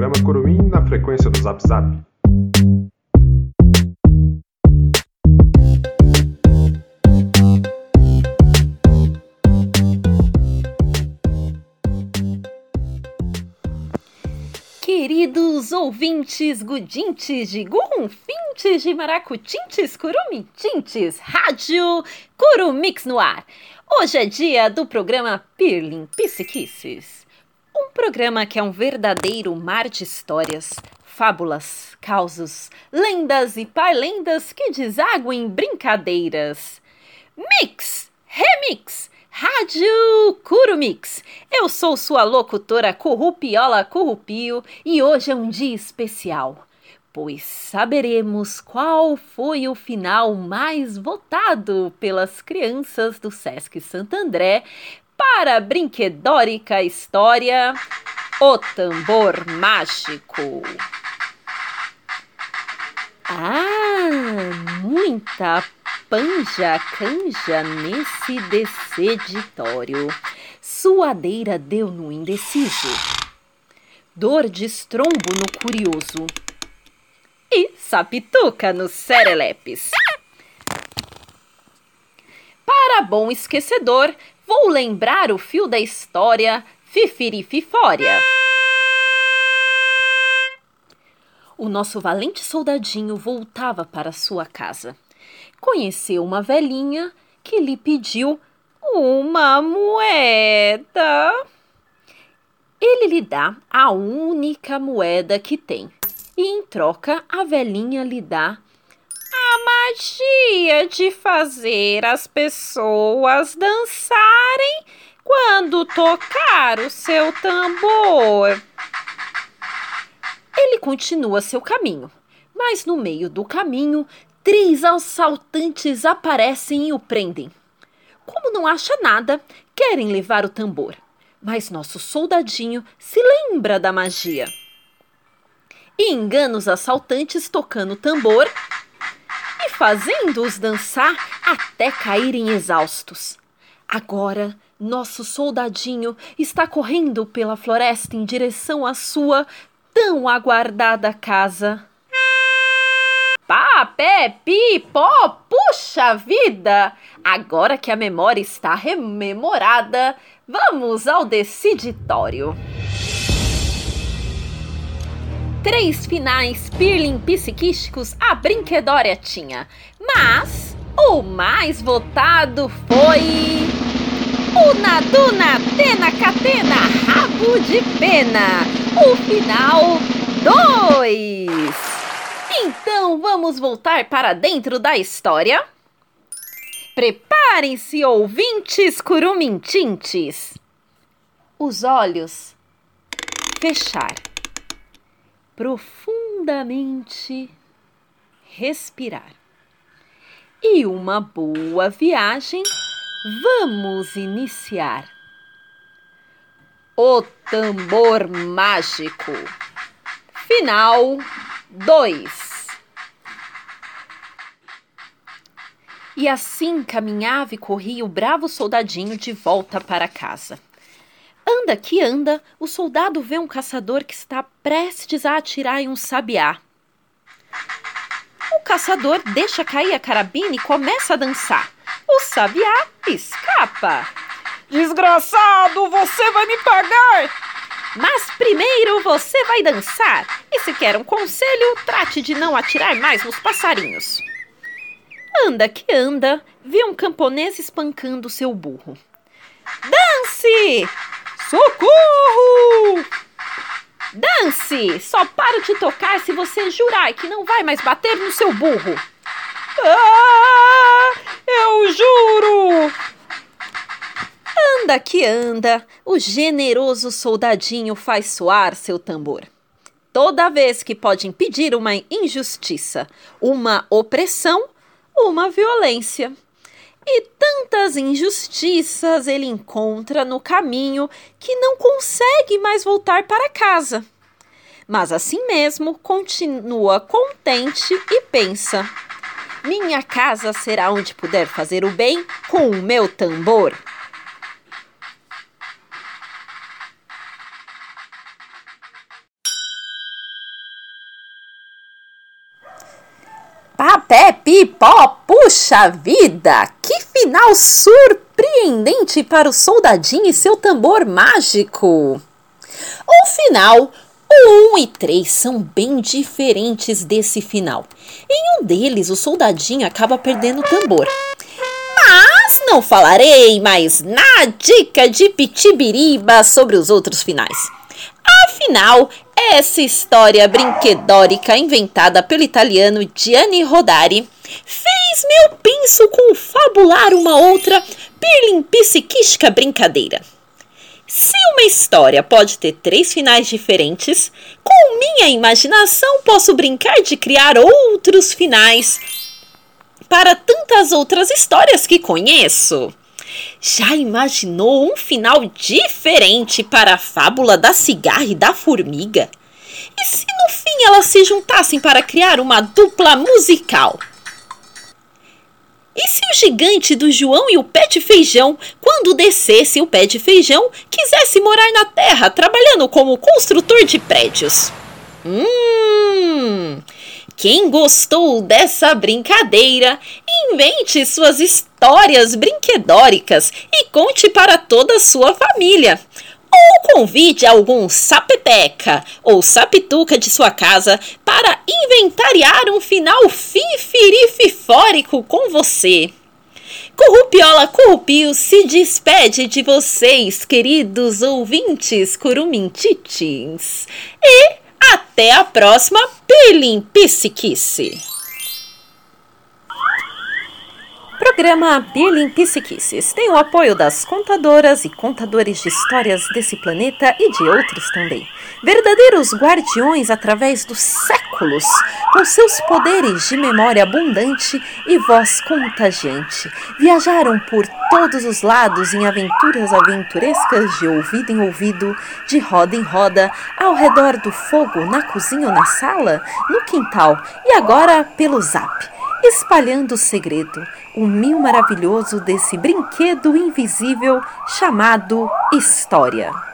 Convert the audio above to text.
programa Curumim na frequência do Zap Zap. Queridos ouvintes, gudintes de gurrunfintes de maracutintes, curumitintes, rádio Curumix no ar. Hoje é dia do programa Pirlim Psiquices. Programa que é um verdadeiro mar de histórias, fábulas, causos, lendas e lendas que desaguam em brincadeiras. Mix! Remix! Rádio Curumix. Eu sou sua locutora Currupiola Currupio e hoje é um dia especial, pois saberemos qual foi o final mais votado pelas crianças do Sesc Santo André para a brinquedórica história O Tambor Mágico. Ah, muita panja canja nesse deceditório. Suadeira deu no indeciso. Dor de estrombo no curioso. E sapituca no serelepes. Para bom esquecedor, vou lembrar o fio da história Fifirififória. O nosso valente soldadinho voltava para sua casa. Conheceu uma velhinha que lhe pediu uma moeda. Ele lhe dá a única moeda que tem. E em troca, a velhinha lhe dá a magia de fazer as pessoas dançarem quando tocar o seu tambor. Ele continua seu caminho, mas no meio do caminho, três assaltantes aparecem e o prendem. Como não acha nada, querem levar o tambor, mas nosso soldadinho se lembra da magia. E engana os assaltantes tocando o tambor fazendo-os dançar até caírem exaustos. Agora, nosso soldadinho está correndo pela floresta em direção à sua tão aguardada casa. Pá, pé, pi, pó, puxa vida! Agora que a memória está rememorada, vamos ao deciditório. Três finais pirlim psiquísticos a brinquedória tinha, mas o mais votado foi. Una Duna Tena Catena Rabo de Pena, o final 2. Então vamos voltar para dentro da história? Preparem-se, ouvintes curumintintes. Os olhos fechar. Profundamente respirar. E uma boa viagem vamos iniciar. O tambor mágico. Final 2. E assim caminhava e corria o bravo soldadinho de volta para casa. Anda que anda, o soldado vê um caçador que está prestes a atirar em um sabiá. O caçador deixa cair a carabina e começa a dançar. O sabiá escapa. Desgraçado, você vai me pagar! Mas primeiro você vai dançar. E se quer um conselho, trate de não atirar mais nos passarinhos. Anda que anda, vê um camponês espancando seu burro. Dance! Socorro! Dance! Só paro de tocar se você jurar que não vai mais bater no seu burro. Ah, eu juro! Anda que anda, o generoso soldadinho faz soar seu tambor. Toda vez que pode impedir uma injustiça, uma opressão, uma violência. E tantas injustiças ele encontra no caminho que não consegue mais voltar para casa. Mas assim mesmo continua contente e pensa: minha casa será onde puder fazer o bem com o meu tambor. Papé Pipó, puxa vida! Final surpreendente para o soldadinho e seu tambor mágico! O final o 1 e 3 são bem diferentes desse final. Em um deles, o soldadinho acaba perdendo o tambor. Mas não falarei mais na dica de Pitibiriba sobre os outros finais. Afinal, essa história brinquedórica inventada pelo italiano Gianni Rodari fez meu pinço confabular uma outra pirlimpsiquística brincadeira. Se uma história pode ter três finais diferentes, com minha imaginação posso brincar de criar outros finais para tantas outras histórias que conheço. Já imaginou um final diferente para a fábula da cigarra e da formiga? E se no fim elas se juntassem para criar uma dupla musical? E se o gigante do João e o pé de feijão, quando descesse o pé de feijão, quisesse morar na terra trabalhando como construtor de prédios? Hum! Quem gostou dessa brincadeira, invente suas histórias brinquedóricas e conte para toda a sua família. Ou convide algum sapeteca ou sapituca de sua casa para inventariar um final fifirififórico com você. Currupiola Currupio se despede de vocês, queridos ouvintes curumintitins. E até a próxima Pelimpisquice! Programa Birling Psiquices tem o apoio das contadoras e contadores de histórias desse planeta e de outros também. Verdadeiros guardiões através dos séculos, com seus poderes de memória abundante e voz contagiante. Viajaram por todos os lados em aventuras aventurescas de ouvido em ouvido, de roda em roda, ao redor do fogo, na cozinha ou na sala, no quintal e agora pelo zap espalhando o segredo, o mil maravilhoso desse brinquedo invisível chamado História.